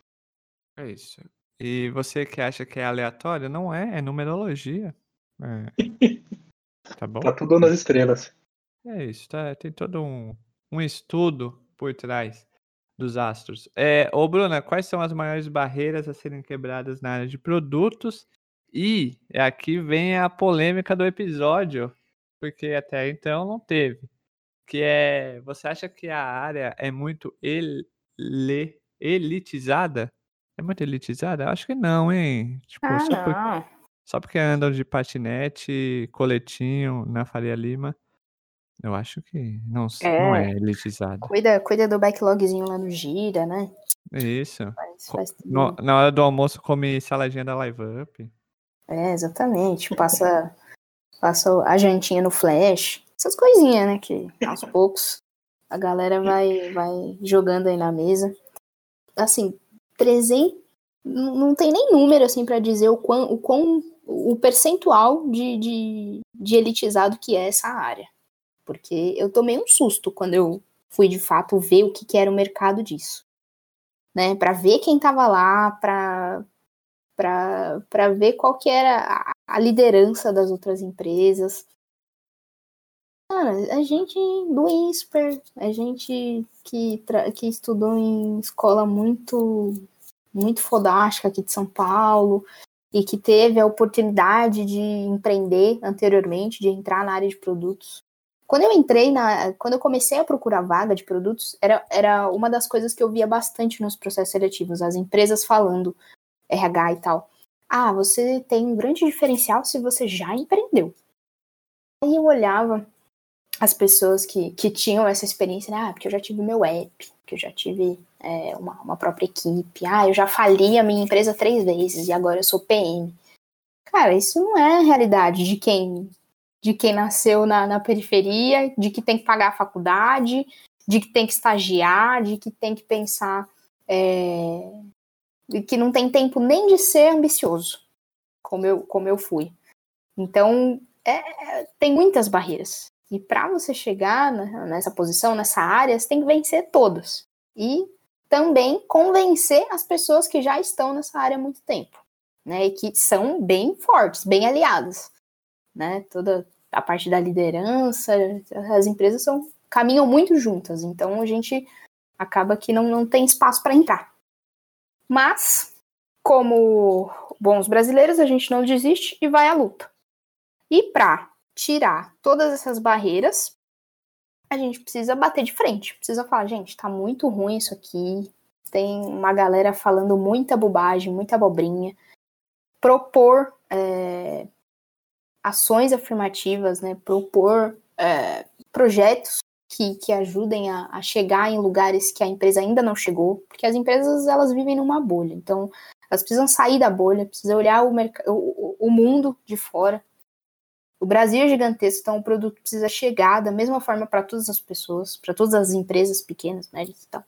é isso. E você que acha que é aleatório, não é, é numerologia. É. Tá bom? Tá tudo nas estrelas. É isso, tá? Tem todo um, um estudo por trás dos astros. É, ô, Bruna, quais são as maiores barreiras a serem quebradas na área de produtos E aqui vem a polêmica do episódio, porque até então não teve. Que é, você acha que a área é muito ele, elitizada? É muito elitizada? Acho que não, hein? Tipo, Ah, só, por- não. só porque andam de patinete, coletinho na Faria Lima, eu acho que não, s- não é É. elitizada. Cuida, cuida do backlogzinho lá no Gira, né? Isso. Faz, faz. No- na hora do almoço come saladinha da Live Up. É, exatamente. Passa, passa a jantinha no flash. Essas coisinhas, né? Que aos poucos a galera vai, vai jogando aí na mesa. Assim, 300. Não tem nem número, assim, pra dizer o quão, o quão. O percentual de, de, de elitizado que é essa área. Porque eu tomei um susto quando eu fui de fato ver o que, que era o mercado disso. Né? Pra ver quem tava lá, pra, para ver qual que era a, liderança das outras empresas. Cara, a gente do INSPER, a gente que, que estudou em escola muito muito fodástica aqui de São Paulo e que teve a oportunidade de empreender anteriormente, de entrar na área de produtos. Quando eu entrei na, quando eu comecei a procurar vaga de produtos, era, era uma das coisas que eu via bastante nos processos seletivos, as empresas falando RH e tal. Ah, você tem um grande diferencial se você já empreendeu. Aí eu olhava as pessoas que, que tinham essa experiência, né? Ah, porque eu já tive meu app, que eu já tive é, uma, uma própria equipe. Ah, eu já fali a minha empresa três vezes e agora eu sou PM. Cara, isso não é a realidade de quem de quem nasceu na, na periferia, de que tem que pagar a faculdade, de que tem que estagiar, de que tem que pensar é, e que não tem tempo nem de ser ambicioso, como eu, como eu fui. Então, é, tem muitas barreiras. E para você chegar nessa posição, nessa área, você tem que vencer todas. E também convencer as pessoas que já estão nessa área há muito tempo, né? E que são bem fortes, bem aliadas, né? Toda a parte da liderança, as empresas são caminham muito juntas. Então a gente acaba que não, não tem espaço para entrar. Mas, como bons brasileiros, a gente não desiste e vai à luta. E para tirar todas essas barreiras, a gente precisa bater de frente. Precisa falar, gente, tá muito ruim isso aqui. Tem uma galera falando muita bobagem, muita abobrinha. Propor é, ações afirmativas, né? Propor é, projetos que, que ajudem a, a, chegar em lugares que a empresa ainda não chegou, porque as empresas elas vivem numa bolha, então elas precisam sair da bolha, precisam olhar o, o, o mundo de fora. O Brasil é gigantesco, então o produto precisa chegar da mesma forma para todas as pessoas, para todas as empresas pequenas, médias e tal.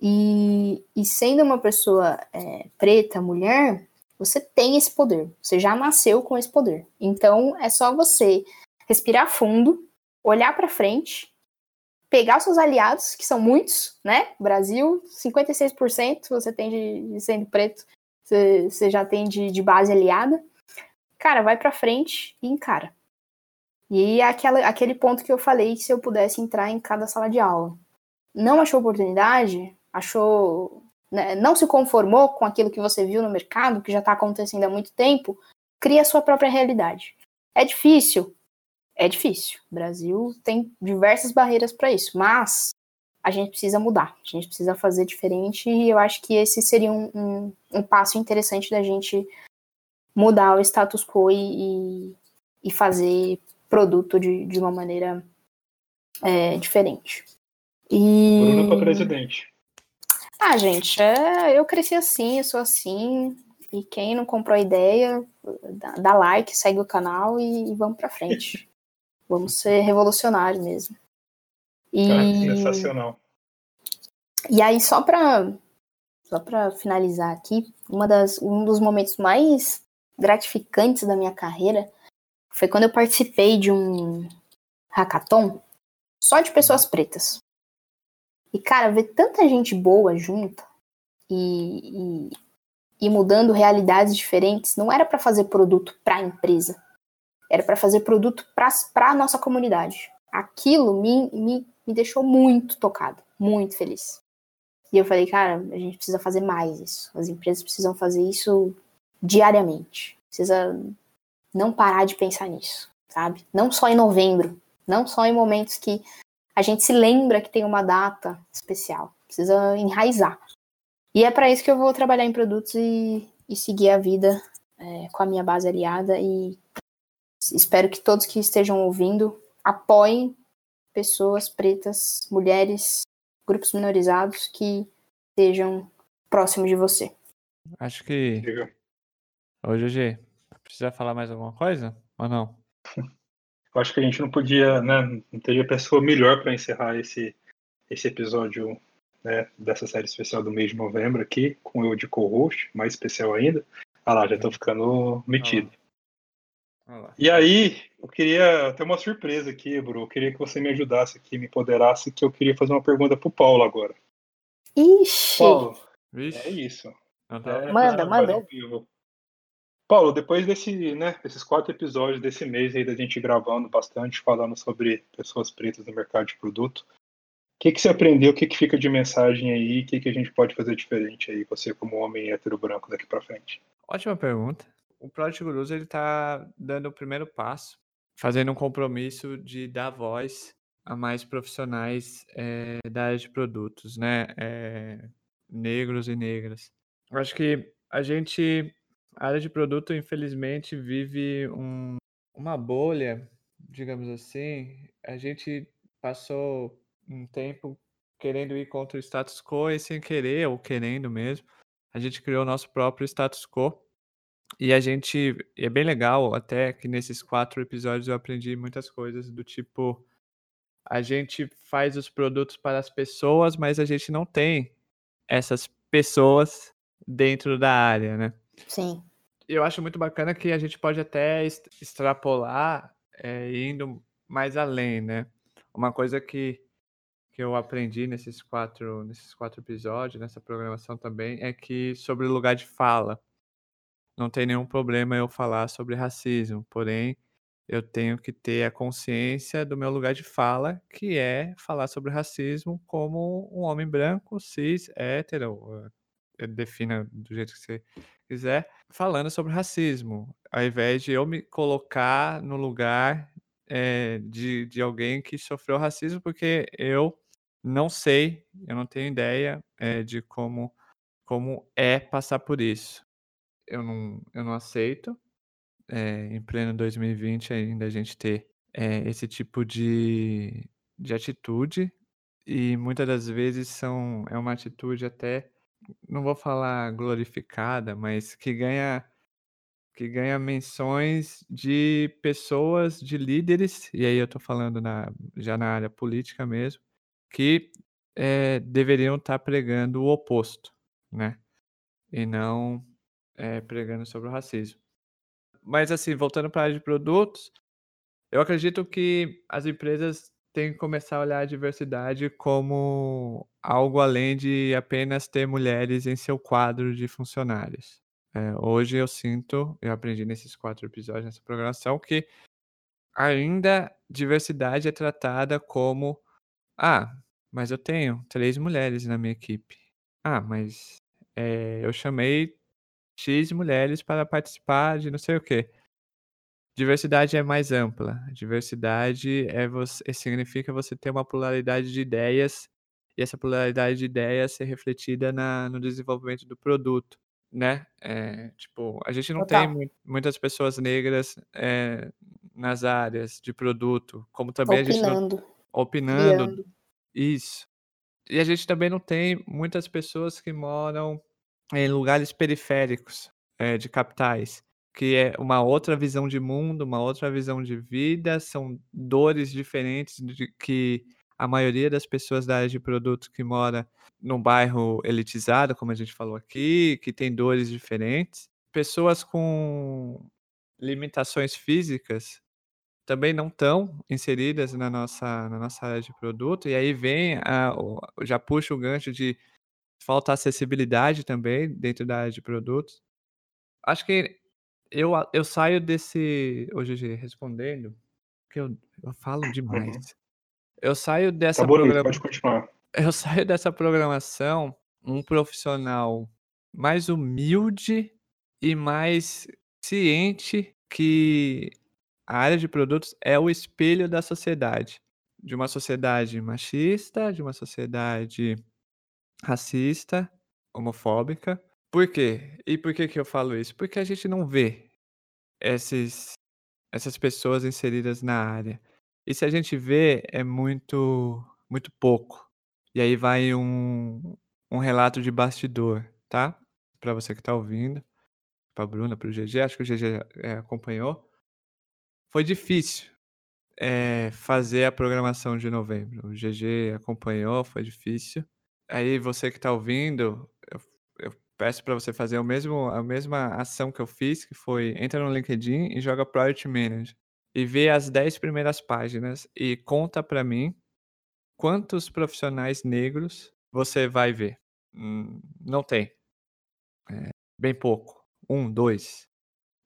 E, e sendo uma pessoa é, preta, mulher, você tem esse poder, você já nasceu com esse poder. Então é só você respirar fundo, olhar para frente, pegar seus aliados, que são muitos, né? Brasil, 56% você tem de, de sendo preto, você, você já tem de, de, base aliada. Cara, vai para frente e encara. E aquela, aquele ponto que eu falei, se eu pudesse entrar em cada sala de aula. Não achou oportunidade, achou. Né, não se conformou com aquilo que você viu no mercado, que já está acontecendo há muito tempo, cria a sua própria realidade. É difícil? É difícil. O Brasil tem diversas barreiras para isso, mas a gente precisa mudar, a gente precisa fazer diferente e eu acho que esse seria um, um, um passo interessante da gente mudar o status quo e, e fazer produto de, de uma maneira é, diferente. E... Bruno para presidente. Ah, gente, é, eu cresci assim, eu sou assim, e quem não comprou a ideia, dá, dá like, segue o canal e, e vamos para frente. vamos ser revolucionários mesmo. E, sensacional. E aí, só para só para finalizar aqui, uma das, um dos momentos mais gratificantes da minha carreira foi quando eu participei de um hackathon só de pessoas pretas. E, cara, ver tanta gente boa junta e, e, e mudando realidades diferentes não era para fazer produto para a empresa, era para fazer produto para a nossa comunidade. Aquilo me, me, me deixou muito tocado, muito feliz. E eu falei, cara, a gente precisa fazer mais isso. As empresas precisam fazer isso diariamente. precisa não parar de pensar nisso, sabe? Não só em novembro, não só em momentos que a gente se lembra que tem uma data especial, precisa enraizar. E é para isso que eu vou trabalhar em produtos e, e seguir a vida é, com a minha base aliada e espero que todos que estejam ouvindo apoiem pessoas pretas, mulheres, grupos minorizados que estejam próximos de você. Acho que. Ô, GG, precisa falar mais alguma coisa? Ou não? Eu acho que a gente não podia, né? Não teria pessoa melhor para encerrar esse, esse episódio né, dessa série especial do mês de novembro aqui, com eu de co-host, mais especial ainda. Ah lá, já estou ficando metido. E aí, eu queria ter uma surpresa aqui, Bru. Eu queria que você me ajudasse aqui, me empoderasse, que eu queria fazer uma pergunta pro Paulo agora. Ixi! Paulo, Vixe. é isso. É, manda, manda. Paulo, depois desse, né, desses quatro episódios desse mês aí da gente gravando bastante, falando sobre pessoas pretas no mercado de produto, o que, que você aprendeu, o que, que fica de mensagem aí, o que, que a gente pode fazer diferente aí, você como homem hétero branco daqui para frente? Ótima pergunta. O Project Gurus ele tá dando o primeiro passo, fazendo um compromisso de dar voz a mais profissionais é, da área de produtos, né? É, negros e negras. Eu acho que a gente, a área de produto, infelizmente, vive um, uma bolha, digamos assim. A gente passou um tempo querendo ir contra o status quo e sem querer, ou querendo mesmo, a gente criou o nosso próprio status quo. E a gente, é bem legal, até que nesses quatro episódios eu aprendi muitas coisas do tipo, a gente faz os produtos para as pessoas, mas a gente não tem essas pessoas dentro da área, né? Sim. Eu acho muito bacana que a gente pode até extrapolar é, indo mais além, né? Uma coisa que, que eu aprendi nesses quatro, nesses quatro episódios, nessa programação também, é que sobre o lugar de fala. Não tem nenhum problema eu falar sobre racismo, porém eu tenho que ter a consciência do meu lugar de fala, que é falar sobre racismo como um homem branco, cis, hétero, defina do jeito que você quiser, falando sobre racismo, ao invés de eu me colocar no lugar é, de, de alguém que sofreu racismo, porque eu não sei, eu não tenho ideia é, de como, como é passar por isso. Eu não, eu não aceito, é, em pleno 2020 ainda a gente ter esse tipo de, de atitude e muitas das vezes são é uma atitude até não vou falar glorificada, mas que ganha que ganha menções de pessoas, de líderes, e aí eu estou falando na, já na área política mesmo, que é, deveriam estar tá pregando o oposto, né? E não é, pregando sobre o racismo. Mas assim, voltando para a área de produtos, eu acredito que as empresas têm que começar a olhar a diversidade como algo além de apenas ter mulheres em seu quadro de funcionários. É, hoje eu sinto, eu aprendi nesses quatro episódios nessa programação, que ainda diversidade é tratada como ah, mas eu tenho três mulheres na minha equipe. Ah, mas é, eu chamei X mulheres para participar de não sei o quê. Diversidade é mais ampla. Diversidade é você, significa você ter uma pluralidade de ideias e essa pluralidade de ideias ser refletida na, no desenvolvimento do produto, né? É, tipo, a gente não Total. tem muitas pessoas negras é, nas áreas de produto, como também opinando, a gente não, opinando, isso. E a gente também não tem muitas pessoas que moram em lugares periféricos é, de capitais, que é uma outra visão de mundo, uma outra visão de vida, são dores diferentes de que a maioria das pessoas da área de produto que mora num bairro elitizado, como a gente falou aqui, que tem dores diferentes. Pessoas com limitações físicas também não estão inseridas na nossa, na nossa área de produto, e aí vem, a, já puxa o gancho de falta acessibilidade também dentro da área de produtos. Acho que eu, eu saio desse. Ô, GG, respondendo, que eu, eu falo uhum. demais. Eu saio dessa tá bonito, pode continuar. Eu saio dessa programação um profissional mais humilde e mais ciente que a área de produtos é o espelho da sociedade. De uma sociedade machista, de uma sociedade racista, homofóbica. Por quê? E por que, que eu falo isso? Porque a gente não vê esses, essas pessoas inseridas na área. E se a gente vê, é muito, muito pouco. E aí vai um, um relato de bastidor, tá? Para você que tá ouvindo, para Bruna, para o GG, acho que o GG é, acompanhou. Foi difícil é, fazer a programação de novembro. O GG acompanhou, foi difícil. Aí você que tá ouvindo, eu, eu peço para você fazer o mesmo, a mesma ação que eu fiz, que foi entra no LinkedIn e joga Project Manager e vê as 10 primeiras páginas e conta para mim quantos profissionais negros você vai ver. Hum, não tem. É, bem pouco. Um, dois.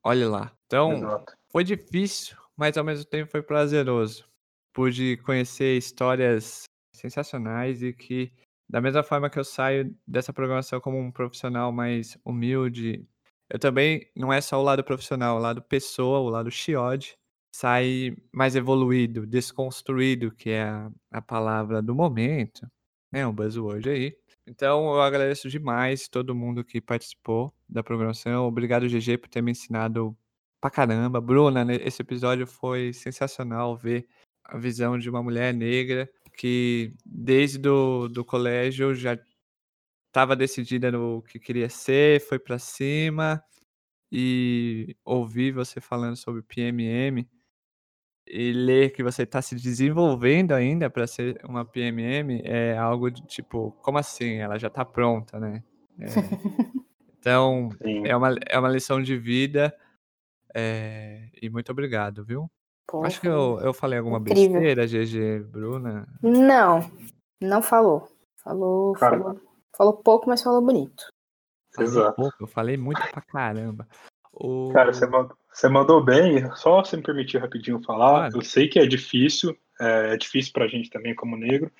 Olhe lá. Então, Exato. foi difícil, mas ao mesmo tempo foi prazeroso. Pude conhecer histórias sensacionais e que da mesma forma que eu saio dessa programação como um profissional mais humilde, eu também, não é só o lado profissional, o lado pessoa, o lado Shiod, sai mais evoluído, desconstruído, que é a, a palavra do momento, né, um buzzword aí. Então, eu agradeço demais todo mundo que participou da programação. Obrigado, GG, por ter me ensinado pra caramba. Bruna, esse episódio foi sensacional ver a visão de uma mulher negra que desde do, do colégio já estava decidida no que queria ser, foi para cima e ouvir você falando sobre PMM e ler que você está se desenvolvendo ainda para ser uma PMM é algo de tipo, como assim? Ela já está pronta, né? É. Então, é uma, é uma lição de vida é, e muito obrigado, viu? Porra. Acho que eu, eu falei alguma Incrível. besteira, GG, Bruna. Não, não falou. Falou, falou, falou pouco, mas falou bonito. Exato. Pouco, eu falei muito pra caramba. O... Cara, você mandou, você mandou bem, só se me permitir rapidinho falar. Claro. Eu sei que é difícil, é, é difícil pra gente também como negro,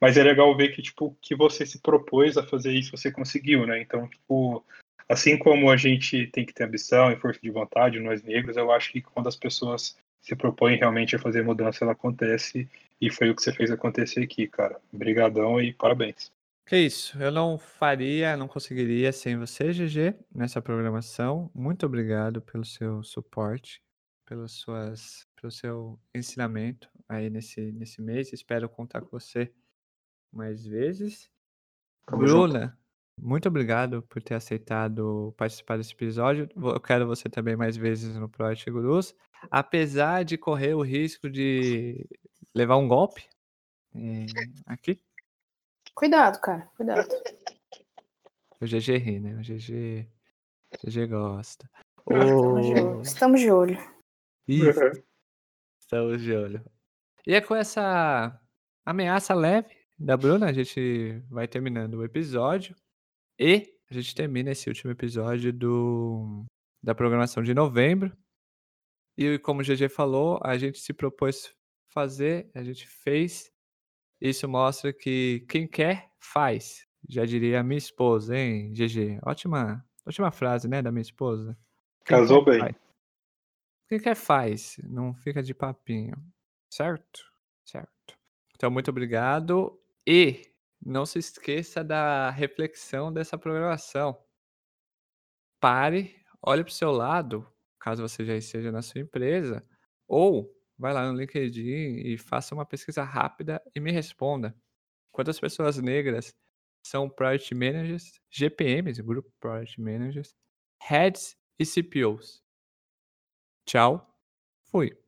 mas é legal ver que, tipo, que você se propôs a fazer isso, você conseguiu, né? Então, tipo, assim como a gente tem que ter ambição e força de vontade, nós negros, eu acho que quando as pessoas se propõe realmente a fazer mudança, ela acontece. E foi o que você fez acontecer aqui, cara. Obrigadão e parabéns. Que isso, eu não faria, não conseguiria sem você, GG, nessa programação. Muito obrigado pelo seu suporte, pelas suas, pelo seu ensinamento aí nesse, nesse mês. Espero contar com você mais vezes. Tamo Bruna, junto. muito obrigado por ter aceitado participar desse episódio. Eu quero você também mais vezes no Project Gurus apesar de correr o risco de levar um golpe é, aqui. Cuidado, cara, cuidado. O GG ri, né? O GG, o GG gosta. O... Estamos de olho. Isso. Uhum. Estamos de olho. E é com essa ameaça leve da Bruna, a gente vai terminando o episódio. E a gente termina esse último episódio do, da programação de novembro. E como o GG falou, a gente se propôs fazer, a gente fez. Isso mostra que quem quer, faz. Já diria a minha esposa, hein, GG? Ótima, ótima frase, né, da minha esposa. Quem Casou quer, bem. Faz. Quem quer, faz. Não fica de papinho. Certo? Certo. Então, muito obrigado. E não se esqueça da reflexão dessa programação. Pare, olhe para o seu lado, caso você já esteja na sua empresa, ou vai lá no LinkedIn e faça uma pesquisa rápida e me responda. Quantas pessoas negras são Project Managers, GPMs, Grupo Project Managers, Heads e CPOs? Tchau, fui.